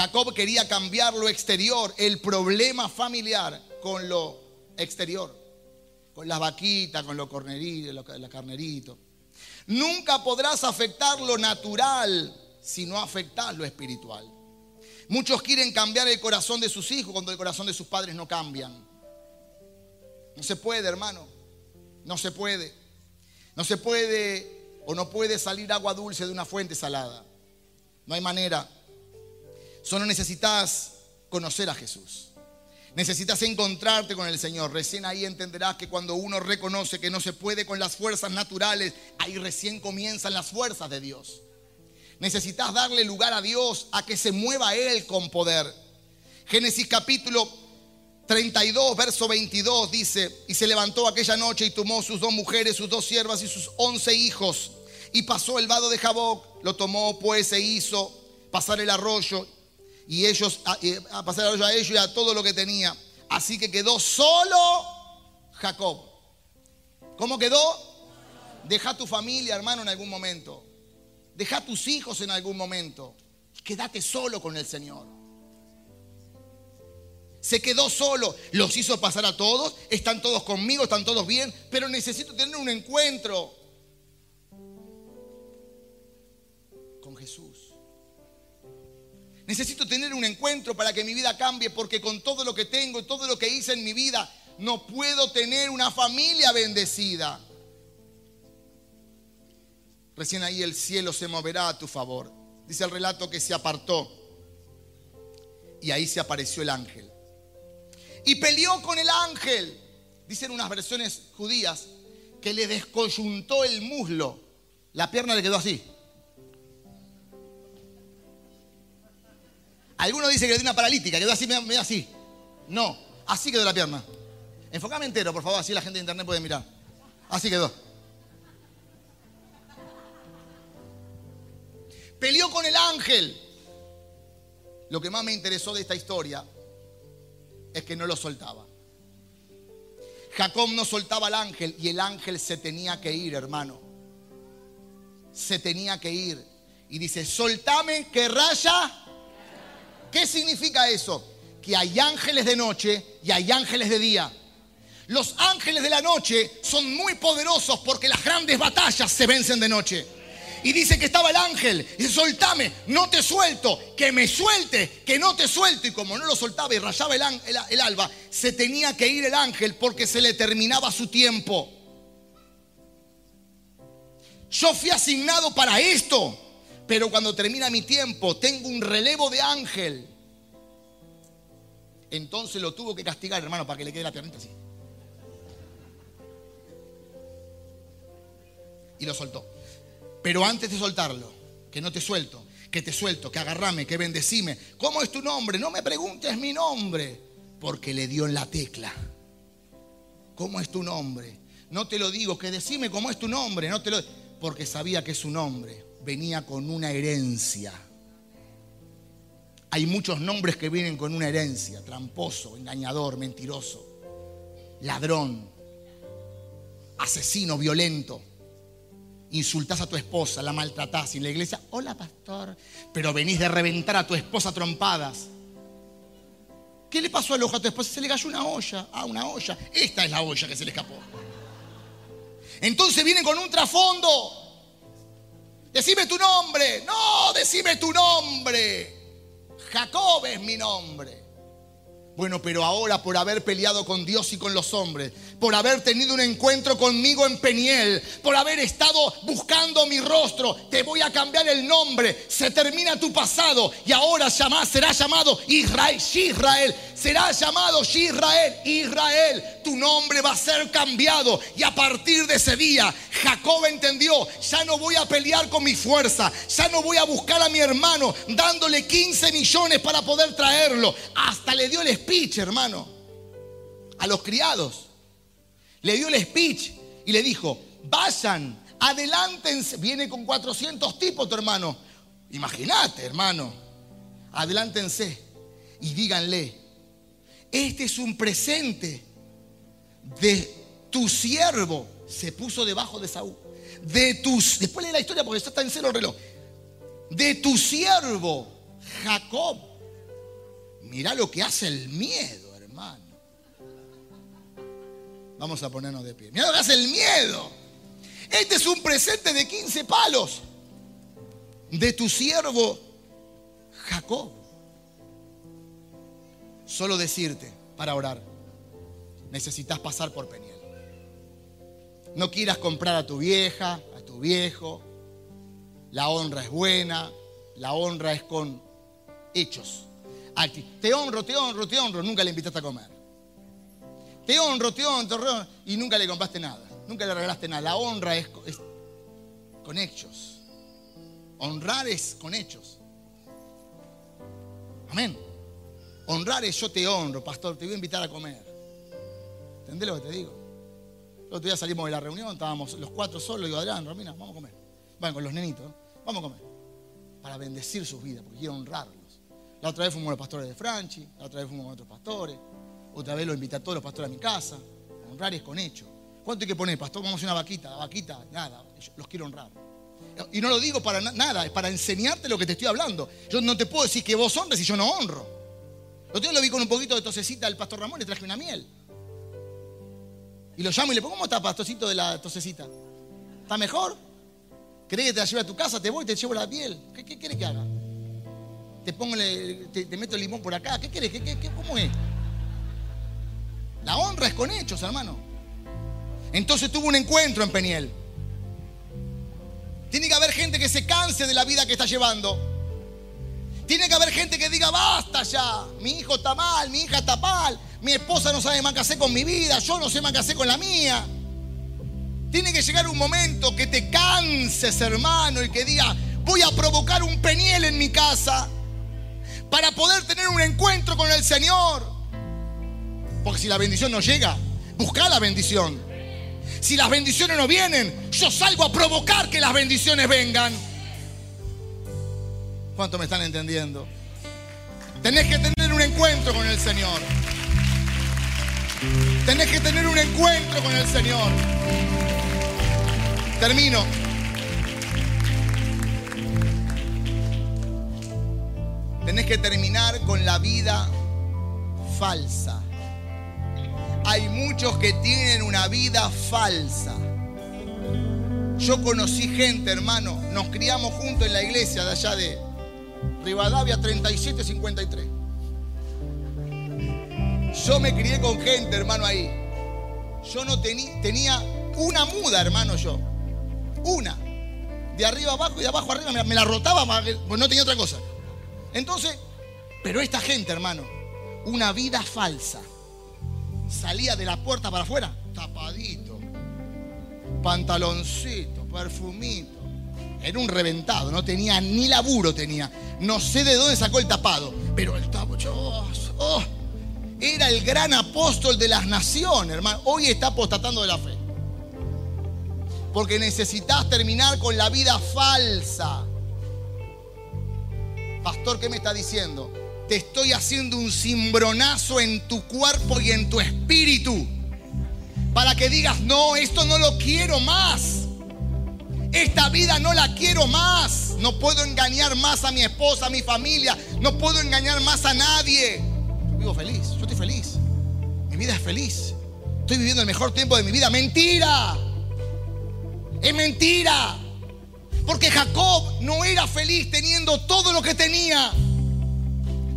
Jacob quería cambiar lo exterior, el problema familiar, con lo exterior. Con las vaquitas, con los corneritos, la carnerito. Nunca podrás afectar lo natural si no afectas lo espiritual. Muchos quieren cambiar el corazón de sus hijos cuando el corazón de sus padres no cambian. No se puede, hermano. No se puede. No se puede o no puede salir agua dulce de una fuente salada. No hay manera. Solo necesitas conocer a Jesús. Necesitas encontrarte con el Señor. Recién ahí entenderás que cuando uno reconoce que no se puede con las fuerzas naturales, ahí recién comienzan las fuerzas de Dios. Necesitas darle lugar a Dios a que se mueva Él con poder. Génesis capítulo 32, verso 22 dice, y se levantó aquella noche y tomó sus dos mujeres, sus dos siervas y sus once hijos, y pasó el vado de Jaboc, lo tomó pues e hizo pasar el arroyo, y ellos, a, pasar a ellos y a todo lo que tenía. Así que quedó solo Jacob. ¿Cómo quedó? Deja tu familia, hermano, en algún momento. Deja tus hijos en algún momento. Quédate solo con el Señor. Se quedó solo, los hizo pasar a todos, están todos conmigo, están todos bien, pero necesito tener un encuentro Necesito tener un encuentro para que mi vida cambie, porque con todo lo que tengo y todo lo que hice en mi vida, no puedo tener una familia bendecida. Recién ahí el cielo se moverá a tu favor. Dice el relato que se apartó y ahí se apareció el ángel. Y peleó con el ángel. Dicen unas versiones judías que le descoyuntó el muslo. La pierna le quedó así. Algunos dicen que dio una paralítica, quedó así, medio así. No, así quedó la pierna. Enfocame entero, por favor, así la gente de internet puede mirar. Así quedó. Peleó con el ángel. Lo que más me interesó de esta historia es que no lo soltaba. Jacob no soltaba al ángel y el ángel se tenía que ir, hermano. Se tenía que ir. Y dice, soltame que raya ¿Qué significa eso? Que hay ángeles de noche y hay ángeles de día. Los ángeles de la noche son muy poderosos porque las grandes batallas se vencen de noche. Y dice que estaba el ángel. Y dice, soltame, no te suelto, que me suelte, que no te suelto. Y como no lo soltaba y rayaba el, el alba, se tenía que ir el ángel porque se le terminaba su tiempo. Yo fui asignado para esto. Pero cuando termina mi tiempo, tengo un relevo de ángel. Entonces lo tuvo que castigar, hermano, para que le quede la piernita así. Y lo soltó. Pero antes de soltarlo, que no te suelto, que te suelto, que agarrame, que bendecime. ¿Cómo es tu nombre? No me preguntes mi nombre, porque le dio en la tecla. ¿Cómo es tu nombre? No te lo digo, que decime cómo es tu nombre, no te lo porque sabía que es su nombre venía con una herencia. Hay muchos nombres que vienen con una herencia. Tramposo, engañador, mentiroso, ladrón, asesino, violento. Insultás a tu esposa, la maltratás y en la iglesia, hola pastor, pero venís de reventar a tu esposa trompadas. ¿Qué le pasó al ojo a tu esposa? Se le cayó una olla. Ah, una olla. Esta es la olla que se le escapó. Entonces vienen con un trasfondo Decime tu nombre. No, decime tu nombre. Jacob es mi nombre. Bueno, pero ahora por haber peleado con Dios y con los hombres, por haber tenido un encuentro conmigo en Peniel, por haber estado buscando mi rostro, te voy a cambiar el nombre. Se termina tu pasado y ahora será llamado Israel, Israel. Será llamado Israel, Israel. Tu nombre va a ser cambiado y a partir de ese día Jacob entendió, ya no voy a pelear con mi fuerza, ya no voy a buscar a mi hermano dándole 15 millones para poder traerlo. Hasta le dio el speech, hermano, a los criados. Le dio el speech y le dijo, vayan, adelántense. Viene con 400 tipos tu hermano. Imagínate, hermano. Adelántense y díganle, este es un presente de tu siervo. Se puso debajo de Saúl. De tus, después lee la historia porque está en cero el reloj. De tu siervo, Jacob Mirá lo que hace el miedo, Vamos a ponernos de pie. Mirá lo hace el miedo. Este es un presente de 15 palos de tu siervo Jacob. Solo decirte para orar, necesitas pasar por Peniel. No quieras comprar a tu vieja, a tu viejo. La honra es buena, la honra es con hechos. Te honro, te honro, te honro. Nunca le invitaste a comer. Te honro, te honro, te honro. Y nunca le compraste nada. Nunca le regalaste nada. La honra es, con hechos. Honrar es con hechos. Amén. Honrar es yo te honro, pastor. Te voy a invitar a comer. ¿Entendés lo que te digo? El otro día salimos de la reunión, estábamos los cuatro solos. Digo, Adrián, Romina, vamos a comer. Van con los nenitos. Vamos a comer. Para bendecir sus vidas, porque quiero honrarlos. La otra vez fuimos los pastores de Franchi, la otra vez fuimos con otros pastores, otra vez lo invité a todos los pastores a mi casa. Honrar es con hecho. ¿Cuánto hay que poner, pastor? Vamos a hacer una vaquita, la vaquita, nada, los quiero honrar. Y no lo digo para nada, es para enseñarte lo que te estoy hablando. Yo no te puedo decir que vos honres si yo no honro. Los días lo vi con un poquito de tosecita del pastor Ramón, le traje una miel. Y lo llamo y le pongo, ¿cómo está pastorcito de la tosecita? ¿Está mejor? ¿Querés que te la lleve a tu casa? Te voy y te llevo la miel. ¿Qué, qué querés que haga? Te pongo, te, meto el limón por acá. ¿Qué querés? ¿Qué, qué, cómo es? La honra es con hechos, hermano. Entonces tuvo un encuentro en Peniel. Tiene que haber gente que se canse de la vida que está llevando. Tiene que haber gente que diga, basta ya, mi hijo está mal, mi hija está mal, mi esposa no sabe más qué hacer con mi vida, yo no sé más qué hacer con la mía. Tiene que llegar un momento que te canses, hermano, y que diga, voy a provocar un peniel en mi casa para poder tener un encuentro con el Señor. Porque si la bendición no llega, busca la bendición. Si las bendiciones no vienen, yo salgo a provocar que las bendiciones vengan. ¿Cuánto me están entendiendo? Tenés que tener un encuentro con el Señor. Tenés que tener un encuentro con el Señor. Termino. Tenés que terminar con la vida falsa hay muchos que tienen una vida falsa. Yo conocí gente, hermano, nos criamos juntos en la iglesia de allá de Rivadavia 3753. Yo me crié con gente, hermano, ahí. Yo no tenía, una muda, hermano, yo. Una. De arriba abajo y de abajo arriba me, me la rotaba, pues no tenía otra cosa. Entonces, pero esta gente, hermano, una vida falsa salía de la puerta para afuera, tapadito, pantaloncito, perfumito. Era un reventado, no tenía ni laburo tenía. No sé de dónde sacó el tapado, pero el tapado, oh, era el gran apóstol de las naciones, hermano. Hoy está apostatando de la fe. Porque necesitas terminar con la vida falsa. Pastor, ¿qué me está diciendo? Te estoy haciendo un cimbronazo en tu cuerpo y en tu espíritu. Para que digas, no, esto no lo quiero más. Esta vida no la quiero más. No puedo engañar más a mi esposa, a mi familia. No puedo engañar más a nadie. Yo vivo feliz, yo estoy feliz. Mi vida es feliz. Estoy viviendo el mejor tiempo de mi vida. Mentira. Es mentira. Porque Jacob no era feliz teniendo todo lo que tenía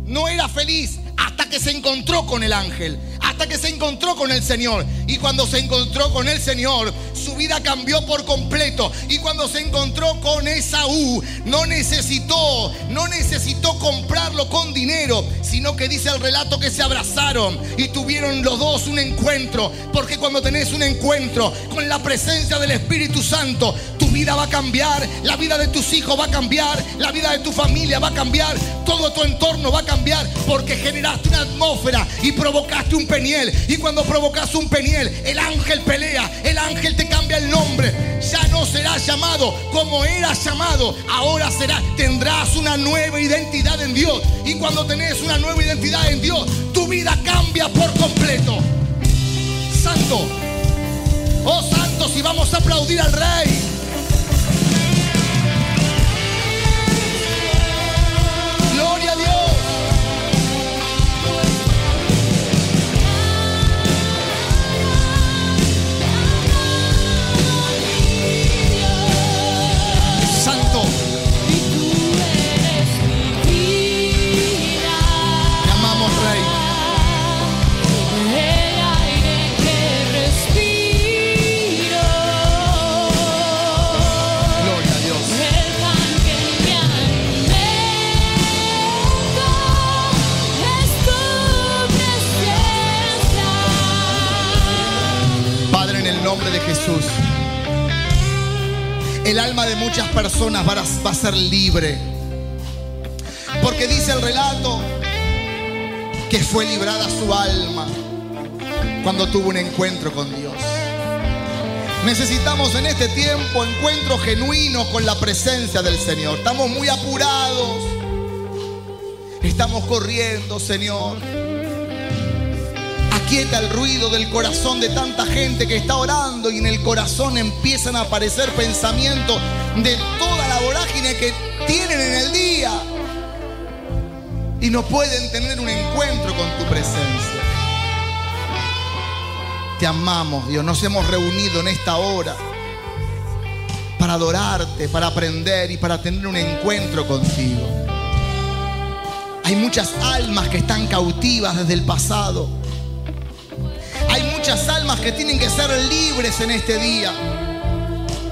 no era feliz hasta que se encontró con el ángel, hasta que se encontró con el Señor. Y cuando se encontró con el Señor, su vida cambió por completo. Y cuando se encontró con Esaú, no necesitó, no necesitó comprarlo con dinero, sino que dice el relato que se abrazaron y tuvieron los dos un encuentro. Porque cuando tenés un encuentro con la presencia del Espíritu Santo, tu vida va a cambiar, la vida de tus hijos va a cambiar, la vida de tu familia va a cambiar, todo tu entorno va a cambiar porque generaste una atmósfera y provocaste un peniel. Y cuando provocas un peniel, el ángel pelea, el ángel te cambia el nombre. Ya no será llamado como era llamado, ahora será, tendrás una nueva identidad en Dios. Y cuando tenés una nueva identidad en Dios, tu vida cambia por completo. Santo, oh santo, si vamos a aplaudir al rey. Jesús. El alma de muchas personas va a, ser libre. Porque dice el relato que fue librada su alma cuando tuvo un encuentro con Dios. Necesitamos en este tiempo encuentros genuinos con la presencia del Señor. Estamos muy apurados. Estamos corriendo, Señor quieta el ruido del corazón de tanta gente que está orando y en el corazón empiezan a aparecer pensamientos de toda la vorágine que tienen en el día. y no pueden tener un encuentro con tu presencia. Te amamos, Dios. Nos hemos reunido en esta hora para adorarte, para aprender y para tener un encuentro contigo. Hay muchas almas que están cautivas desde el pasado. Muchas almas que tienen que ser libres en este día.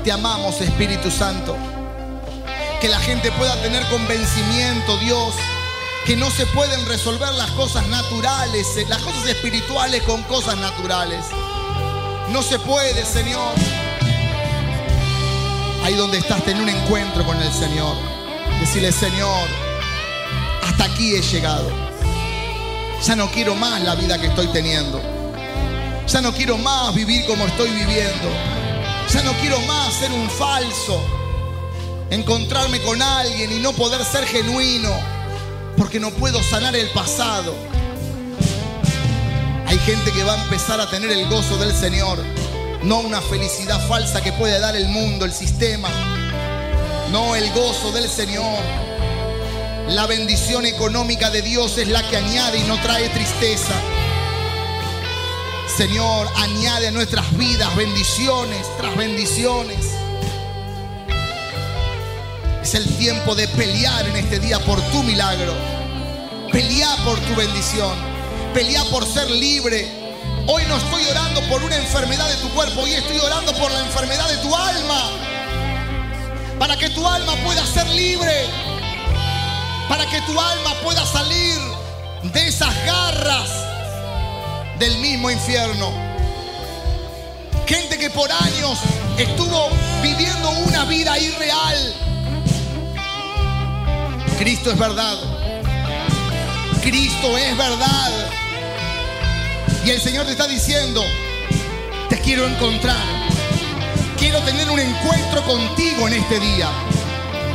Te amamos, Espíritu Santo. Que la gente pueda tener convencimiento, Dios, que no se pueden resolver las cosas naturales, eh, las cosas espirituales con cosas naturales. No se puede, Señor. Ahí donde estás, tener un encuentro con el Señor. Decirle, Señor, hasta aquí he llegado. Ya no quiero más la vida que estoy teniendo. Ya no quiero más vivir como estoy viviendo. Ya no quiero más ser un falso. Encontrarme con alguien y no poder ser genuino porque no puedo sanar el pasado. Hay gente que va a empezar a tener el gozo del Señor, no una felicidad falsa que puede dar el mundo, el sistema. No el gozo del Señor. La bendición económica de Dios es la que añade y no trae tristeza. Señor, añade a nuestras vidas bendiciones tras bendiciones. Es el tiempo de pelear en este día por tu milagro. Pelear por tu bendición. Pelear por ser libre. Hoy no estoy orando por una enfermedad de tu cuerpo, hoy estoy orando por la enfermedad de tu alma. Para que tu alma pueda ser libre. Para que tu alma pueda salir de esas garras del mismo infierno. Gente que por años estuvo viviendo una vida irreal Cristo es verdad. Cristo es verdad. Y el Señor te está diciendo, te quiero encontrar. Quiero tener un encuentro contigo en este día.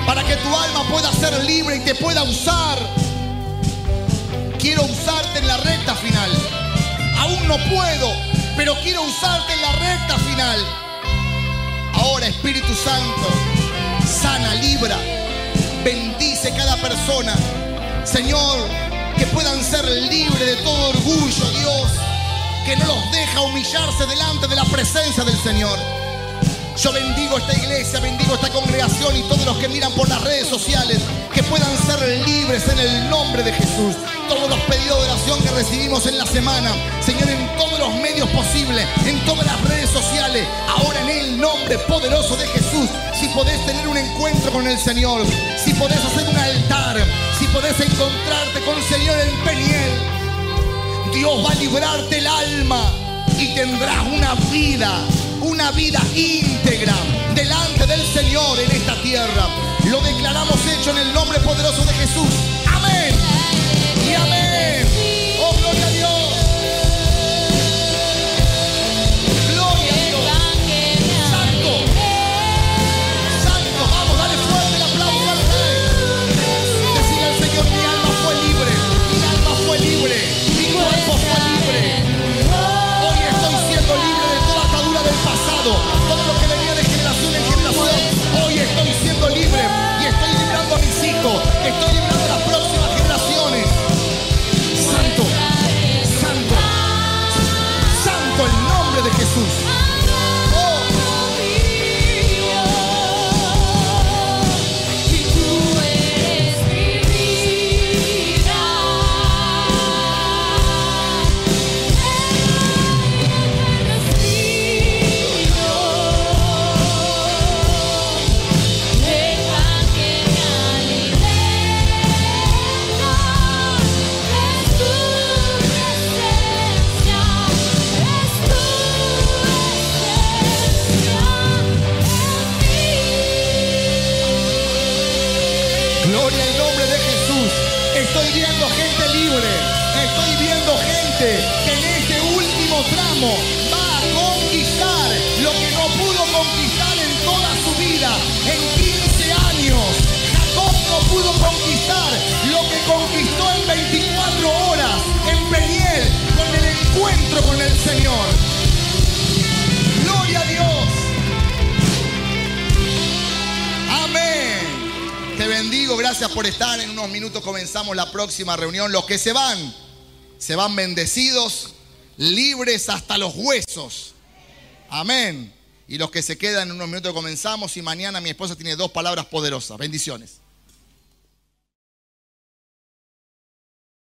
Para que tu alma pueda ser libre y te pueda usar. Quiero usarte en la recta final. Aún no puedo, pero quiero usarte en la recta final. Ahora Espíritu Santo, sana, libra bendice cada persona. Señor, que puedan ser libres de todo orgullo, Dios, que no los deja humillarse delante de la presencia del Señor. Yo bendigo esta iglesia, bendigo esta congregación y todos los que miran por las redes sociales, que puedan ser libres en el nombre de Jesús. Todos los pedidos de oración que recibimos en la semana, Señor, en todos los medios posibles, en todas las redes sociales, ahora en el nombre poderoso de Jesús, si podés tener un encuentro con el Señor, si podés hacer un altar, si podés encontrarte con el Señor en Peniel, Dios va a librarte el alma y tendrás una vida una vida íntegra delante del Señor en esta tierra. Lo declaramos hecho en el nombre poderoso de Jesús. Próxima reunión. Los que se van, se van bendecidos, libres hasta los huesos. Amén. Y los que se quedan en unos minutos comenzamos y mañana mi esposa tiene dos palabras poderosas. Bendiciones.